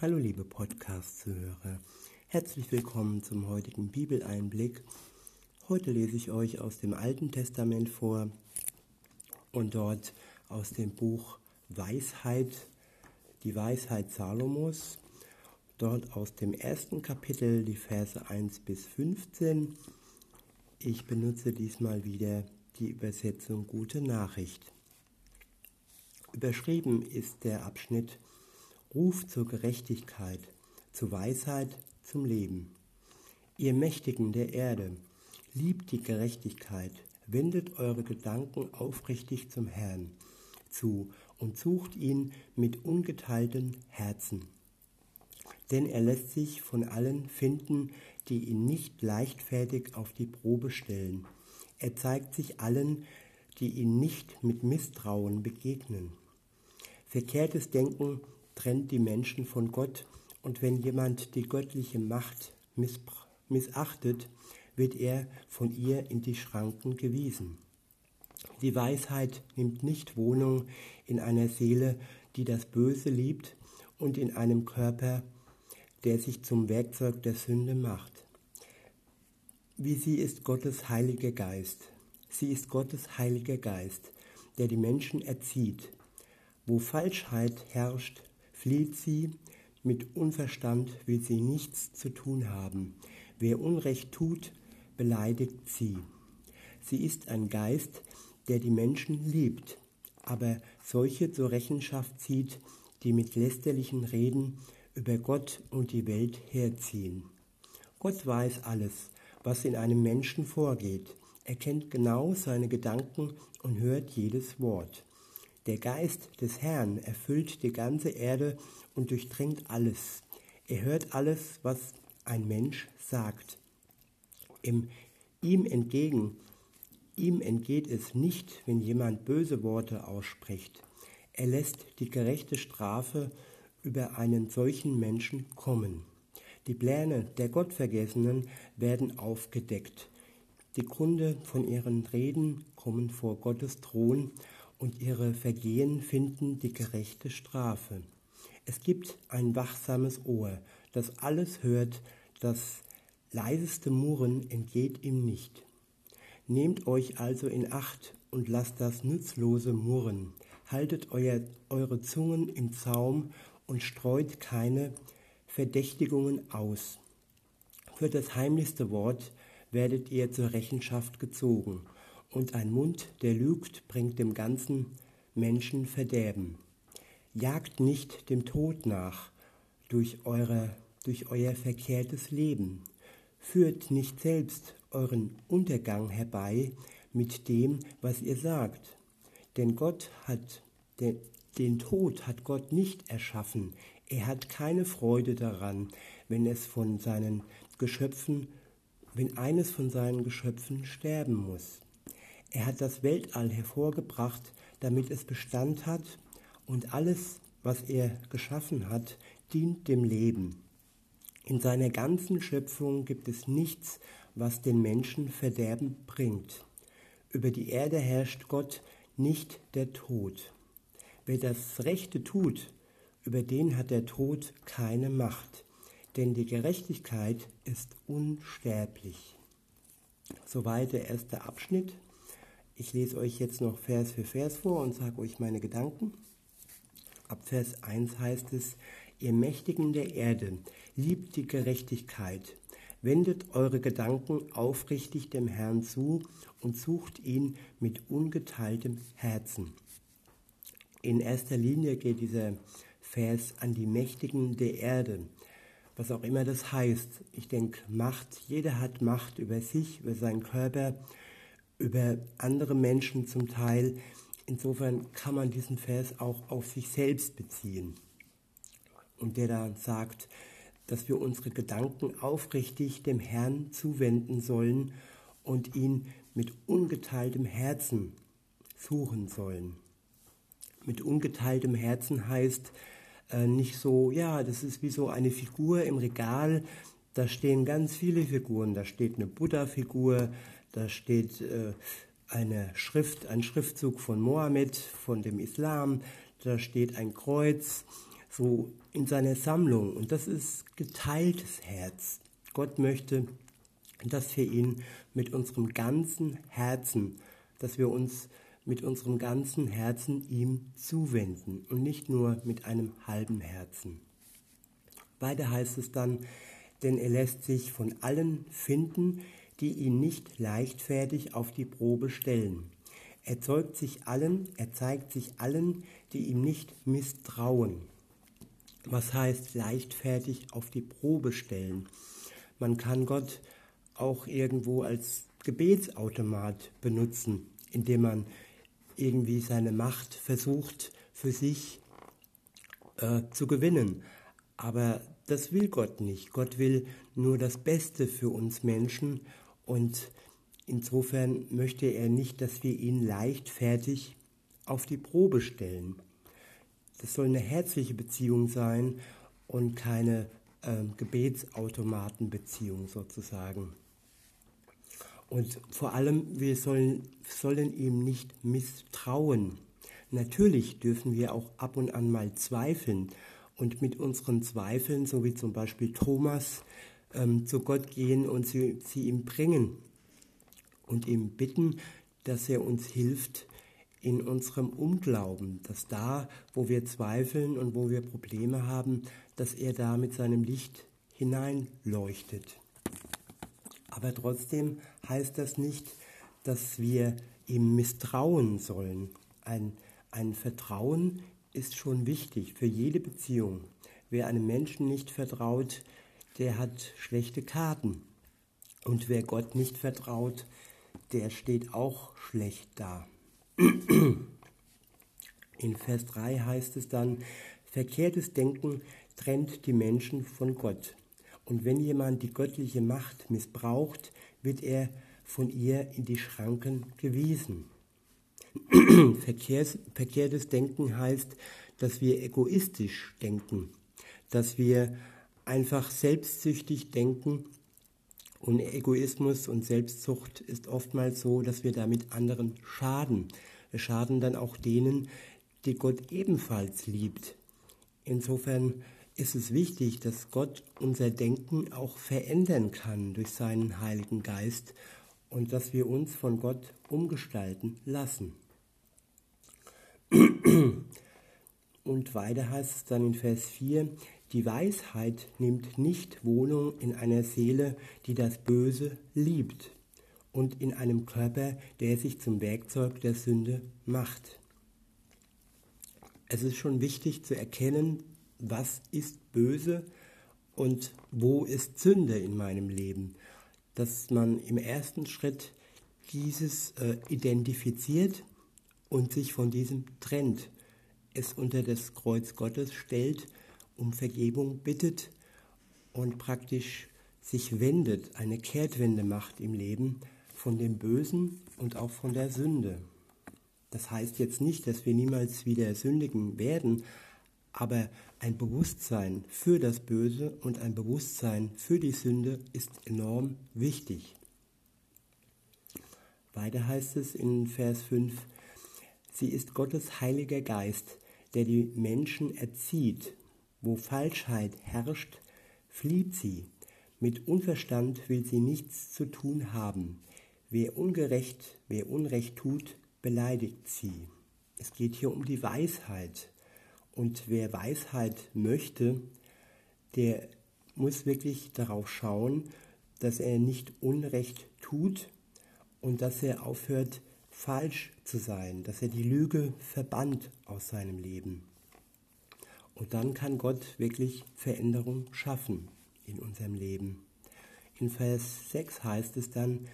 Hallo liebe Podcast-Zuhörer, herzlich willkommen zum heutigen Bibeleinblick. Heute lese ich euch aus dem Alten Testament vor und dort aus dem Buch Weisheit, die Weisheit Salomos, dort aus dem ersten Kapitel die Verse 1 bis 15. Ich benutze diesmal wieder die Übersetzung Gute Nachricht. Überschrieben ist der Abschnitt Ruf zur Gerechtigkeit, zur Weisheit, zum Leben. Ihr Mächtigen der Erde, liebt die Gerechtigkeit, wendet eure Gedanken aufrichtig zum Herrn zu und sucht ihn mit ungeteiltem Herzen. Denn er lässt sich von allen finden, die ihn nicht leichtfertig auf die Probe stellen. Er zeigt sich allen, die ihn nicht mit Misstrauen begegnen. Verkehrtes Denken trennt die Menschen von Gott und wenn jemand die göttliche Macht missachtet, wird er von ihr in die Schranken gewiesen. Die Weisheit nimmt nicht Wohnung in einer Seele, die das Böse liebt und in einem Körper, der sich zum Werkzeug der Sünde macht. Wie sie ist Gottes heiliger Geist. Sie ist Gottes heiliger Geist, der die Menschen erzieht. Wo Falschheit herrscht, flieht sie, mit Unverstand will sie nichts zu tun haben. Wer Unrecht tut, beleidigt sie. Sie ist ein Geist, der die Menschen liebt, aber solche zur Rechenschaft zieht, die mit lästerlichen Reden über Gott und die Welt herziehen. Gott weiß alles, was in einem Menschen vorgeht. Er kennt genau seine Gedanken und hört jedes Wort. Der Geist des Herrn erfüllt die ganze Erde und durchdringt alles. Er hört alles, was ein Mensch sagt. Im, ihm entgegen, ihm entgeht es nicht, wenn jemand böse Worte ausspricht. Er lässt die gerechte Strafe über einen solchen Menschen kommen. Die Pläne der Gottvergessenen werden aufgedeckt. Die Gründe von ihren Reden kommen vor Gottes Thron und ihre Vergehen finden die gerechte Strafe. Es gibt ein wachsames Ohr, das alles hört, das leiseste Murren entgeht ihm nicht. Nehmt euch also in Acht und lasst das nutzlose Murren. Haltet euer, eure Zungen im Zaum und streut keine Verdächtigungen aus. Für das heimlichste Wort werdet ihr zur Rechenschaft gezogen und ein Mund, der lügt, bringt dem ganzen Menschen Verderben. Jagt nicht dem Tod nach durch, eure, durch euer verkehrtes Leben. Führt nicht selbst euren Untergang herbei mit dem, was ihr sagt. Denn Gott hat, den, den Tod hat Gott nicht erschaffen. Er hat keine Freude daran, wenn es von seinen Geschöpfen, wenn eines von seinen Geschöpfen sterben muss. Er hat das Weltall hervorgebracht, damit es Bestand hat und alles, was er geschaffen hat, dient dem Leben. In seiner ganzen Schöpfung gibt es nichts, was den Menschen Verderben bringt. Über die Erde herrscht Gott, nicht der Tod. Wer das Rechte tut, über den hat der Tod keine Macht, denn die Gerechtigkeit ist unsterblich. Soweit der erste Abschnitt. Ich lese euch jetzt noch Vers für Vers vor und sage euch meine Gedanken. Ab Vers 1 heißt es, ihr Mächtigen der Erde, liebt die Gerechtigkeit, wendet eure Gedanken aufrichtig dem Herrn zu und sucht ihn mit ungeteiltem Herzen. In erster Linie geht dieser Vers an die Mächtigen der Erde, was auch immer das heißt. Ich denke, Macht, jeder hat Macht über sich, über seinen Körper, über andere Menschen zum Teil. Insofern kann man diesen Vers auch auf sich selbst beziehen. Und der da sagt, dass wir unsere Gedanken aufrichtig dem Herrn zuwenden sollen und ihn mit ungeteiltem Herzen suchen sollen. Mit ungeteiltem Herzen heißt äh, nicht so, ja, das ist wie so eine Figur im Regal, da stehen ganz viele Figuren, da steht eine Buddha-Figur, da steht äh, eine Schrift, ein Schriftzug von Mohammed, von dem Islam. Da steht ein Kreuz. so in seiner Sammlung. Und das ist geteiltes Herz. Gott möchte, dass wir ihn mit unserem ganzen Herzen, dass wir uns mit unserem ganzen Herzen ihm zuwenden und nicht nur mit einem halben Herzen. Weiter heißt es dann, denn er lässt sich von allen finden, die ihn nicht leichtfertig auf die Probe stellen. Er zeugt sich allen, er zeigt sich allen, die ihm nicht misstrauen. Was heißt leichtfertig auf die Probe stellen? Man kann Gott auch irgendwo als Gebetsautomat benutzen, indem man irgendwie seine Macht versucht für sich äh, zu gewinnen. Aber das will Gott nicht. Gott will nur das Beste für uns Menschen und insofern möchte er nicht, dass wir ihn leichtfertig auf die Probe stellen. Das soll eine herzliche Beziehung sein und keine äh, Gebetsautomatenbeziehung sozusagen. Und vor allem, wir sollen, sollen ihm nicht misstrauen. Natürlich dürfen wir auch ab und an mal zweifeln und mit unseren Zweifeln, so wie zum Beispiel Thomas, ähm, zu Gott gehen und sie, sie ihm bringen und ihm bitten, dass er uns hilft in unserem Unglauben, dass da, wo wir zweifeln und wo wir Probleme haben, dass er da mit seinem Licht hineinleuchtet. Aber trotzdem heißt das nicht, dass wir ihm misstrauen sollen. Ein, ein Vertrauen ist schon wichtig für jede Beziehung. Wer einem Menschen nicht vertraut, der hat schlechte Karten. Und wer Gott nicht vertraut, der steht auch schlecht da. In Vers 3 heißt es dann, verkehrtes Denken trennt die Menschen von Gott. Und wenn jemand die göttliche Macht missbraucht, wird er von ihr in die Schranken gewiesen. Verkehrs, verkehrtes Denken heißt, dass wir egoistisch denken, dass wir einfach selbstsüchtig denken. Und Egoismus und Selbstsucht ist oftmals so, dass wir damit anderen schaden. Wir schaden dann auch denen, die Gott ebenfalls liebt. Insofern ist es wichtig, dass Gott unser Denken auch verändern kann durch seinen Heiligen Geist und dass wir uns von Gott umgestalten lassen. Und weiter heißt es dann in Vers 4, die Weisheit nimmt nicht Wohnung in einer Seele, die das Böse liebt und in einem Körper, der sich zum Werkzeug der Sünde macht. Es ist schon wichtig zu erkennen, was ist böse und wo ist Sünde in meinem Leben. Dass man im ersten Schritt dieses äh, identifiziert und sich von diesem trennt, es unter das Kreuz Gottes stellt, um Vergebung bittet und praktisch sich wendet, eine Kehrtwende macht im Leben von dem Bösen und auch von der Sünde. Das heißt jetzt nicht, dass wir niemals wieder sündigen werden, aber ein Bewusstsein für das Böse und ein Bewusstsein für die Sünde ist enorm wichtig. Weiter heißt es in Vers 5, sie ist Gottes heiliger Geist, der die Menschen erzieht. Wo Falschheit herrscht, flieht sie. Mit Unverstand will sie nichts zu tun haben. Wer ungerecht, wer Unrecht tut, beleidigt sie. Es geht hier um die Weisheit. Und wer Weisheit möchte, der muss wirklich darauf schauen, dass er nicht Unrecht tut und dass er aufhört, falsch zu sein, dass er die Lüge verbannt aus seinem Leben. Und dann kann Gott wirklich Veränderung schaffen in unserem Leben. In Vers 6 heißt es dann,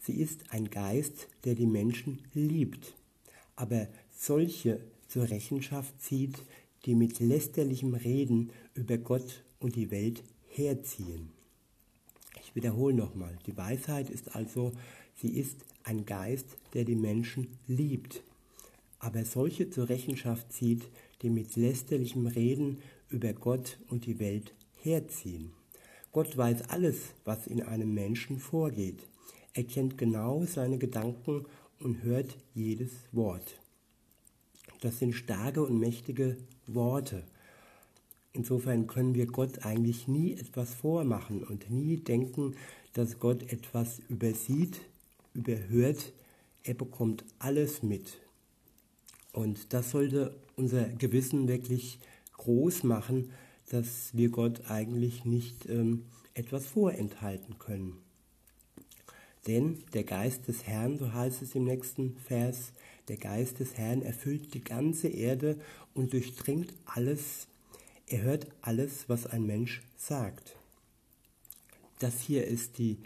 sie ist ein Geist, der die Menschen liebt, aber solche zur Rechenschaft zieht, die mit lästerlichem Reden über Gott und die Welt herziehen. Ich wiederhole nochmal, die Weisheit ist also, sie ist ein Geist, der die Menschen liebt, aber solche zur Rechenschaft zieht, die mit lästerlichem Reden über Gott und die Welt herziehen. Gott weiß alles, was in einem Menschen vorgeht. Er kennt genau seine Gedanken und hört jedes Wort. Das sind starke und mächtige Worte. Insofern können wir Gott eigentlich nie etwas vormachen und nie denken, dass Gott etwas übersieht, überhört. Er bekommt alles mit. Und das sollte unser Gewissen wirklich groß machen, dass wir Gott eigentlich nicht ähm, etwas vorenthalten können. Denn der Geist des Herrn, so heißt es im nächsten Vers, der Geist des Herrn erfüllt die ganze Erde und durchdringt alles. Er hört alles, was ein Mensch sagt. Das hier ist die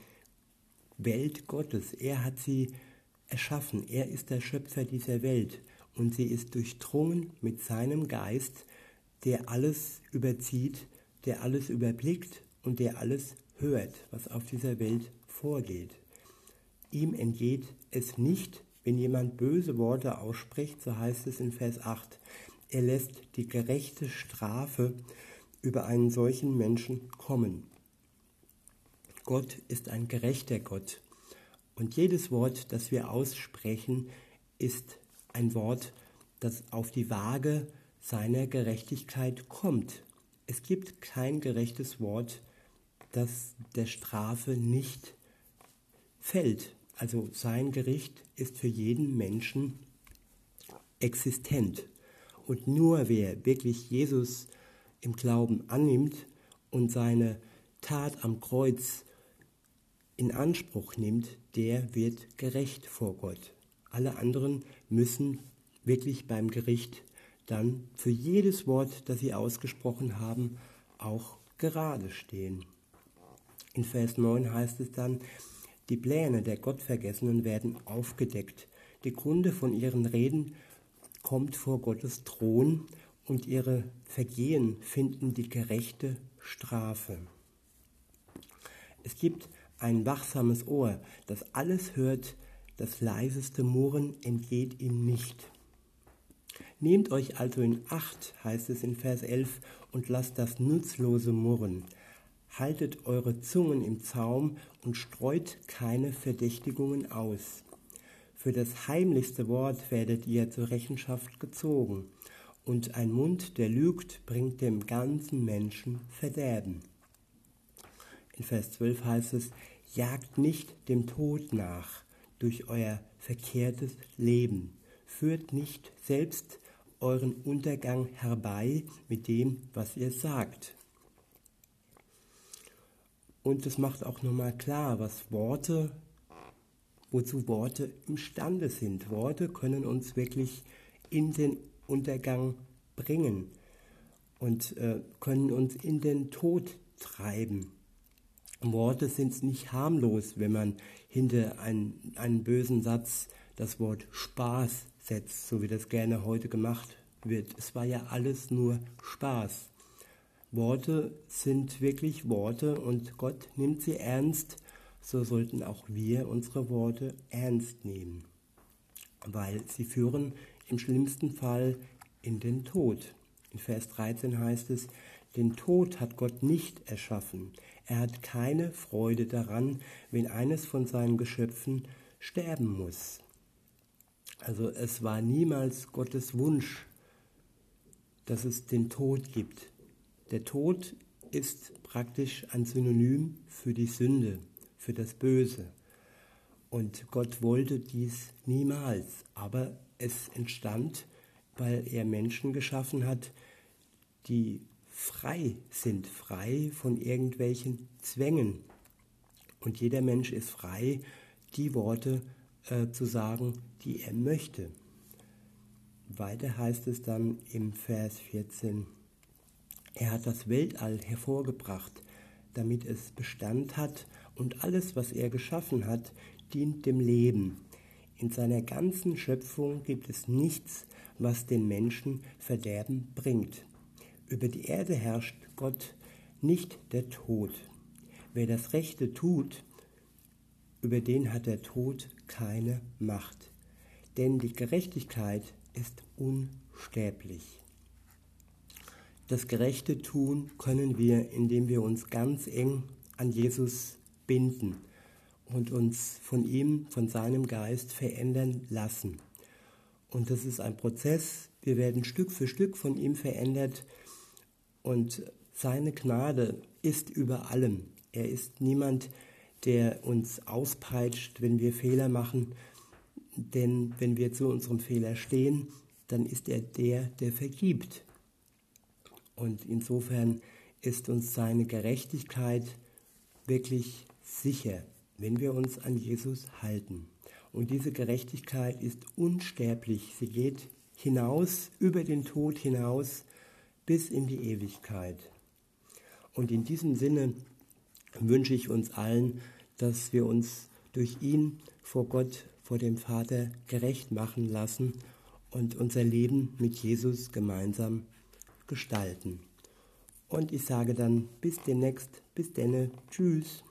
Welt Gottes. Er hat sie erschaffen. Er ist der Schöpfer dieser Welt. Und sie ist durchdrungen mit seinem Geist, der alles überzieht, der alles überblickt und der alles hört, was auf dieser Welt vorgeht. Ihm entgeht es nicht, wenn jemand böse Worte ausspricht, so heißt es in Vers 8, er lässt die gerechte Strafe über einen solchen Menschen kommen. Gott ist ein gerechter Gott und jedes Wort, das wir aussprechen, ist ein Wort, das auf die Waage seiner Gerechtigkeit kommt. Es gibt kein gerechtes Wort, das der Strafe nicht fällt. Also sein Gericht ist für jeden Menschen existent. Und nur wer wirklich Jesus im Glauben annimmt und seine Tat am Kreuz in Anspruch nimmt, der wird gerecht vor Gott. Alle anderen müssen wirklich beim Gericht dann für jedes Wort, das sie ausgesprochen haben, auch gerade stehen. In Vers 9 heißt es dann, die Pläne der Gottvergessenen werden aufgedeckt. Die Kunde von ihren Reden kommt vor Gottes Thron und ihre Vergehen finden die gerechte Strafe. Es gibt ein wachsames Ohr, das alles hört, das leiseste Murren entgeht ihm nicht. Nehmt euch also in Acht, heißt es in Vers 11, und lasst das nutzlose Murren haltet eure Zungen im Zaum und streut keine Verdächtigungen aus. Für das heimlichste Wort werdet ihr zur Rechenschaft gezogen, und ein Mund, der lügt, bringt dem ganzen Menschen Verderben. In Vers 12 heißt es, jagt nicht dem Tod nach durch euer verkehrtes Leben, führt nicht selbst euren Untergang herbei mit dem, was ihr sagt. Und es macht auch nochmal klar, was Worte, wozu Worte imstande sind. Worte können uns wirklich in den Untergang bringen und äh, können uns in den Tod treiben. Worte sind nicht harmlos, wenn man hinter einen, einen bösen Satz das Wort Spaß setzt, so wie das gerne heute gemacht wird. Es war ja alles nur Spaß. Worte sind wirklich Worte und Gott nimmt sie ernst, so sollten auch wir unsere Worte ernst nehmen, weil sie führen im schlimmsten Fall in den Tod. In Vers 13 heißt es, den Tod hat Gott nicht erschaffen. Er hat keine Freude daran, wenn eines von seinen Geschöpfen sterben muss. Also es war niemals Gottes Wunsch, dass es den Tod gibt. Der Tod ist praktisch ein Synonym für die Sünde, für das Böse. Und Gott wollte dies niemals, aber es entstand, weil er Menschen geschaffen hat, die frei sind, frei von irgendwelchen Zwängen. Und jeder Mensch ist frei, die Worte äh, zu sagen, die er möchte. Weiter heißt es dann im Vers 14, er hat das Weltall hervorgebracht, damit es Bestand hat und alles, was er geschaffen hat, dient dem Leben. In seiner ganzen Schöpfung gibt es nichts, was den Menschen Verderben bringt. Über die Erde herrscht Gott, nicht der Tod. Wer das Rechte tut, über den hat der Tod keine Macht. Denn die Gerechtigkeit ist unsterblich. Das Gerechte tun können wir, indem wir uns ganz eng an Jesus binden und uns von ihm, von seinem Geist verändern lassen. Und das ist ein Prozess. Wir werden Stück für Stück von ihm verändert Und seine Gnade ist über allem. Er ist niemand, der uns auspeitscht, wenn wir Fehler machen. Denn wenn wir zu unserem Fehler stehen, dann ist er der, der vergibt. Und insofern ist uns seine Gerechtigkeit wirklich sicher, wenn wir uns an Jesus halten. Und diese Gerechtigkeit ist unsterblich. Sie geht hinaus, über den Tod hinaus, bis in die Ewigkeit. Und in diesem Sinne wünsche ich uns allen, dass wir uns durch ihn vor Gott, vor dem Vater gerecht machen lassen und unser Leben mit Jesus gemeinsam gestalten. Und ich sage dann bis demnächst, bis denne, tschüss.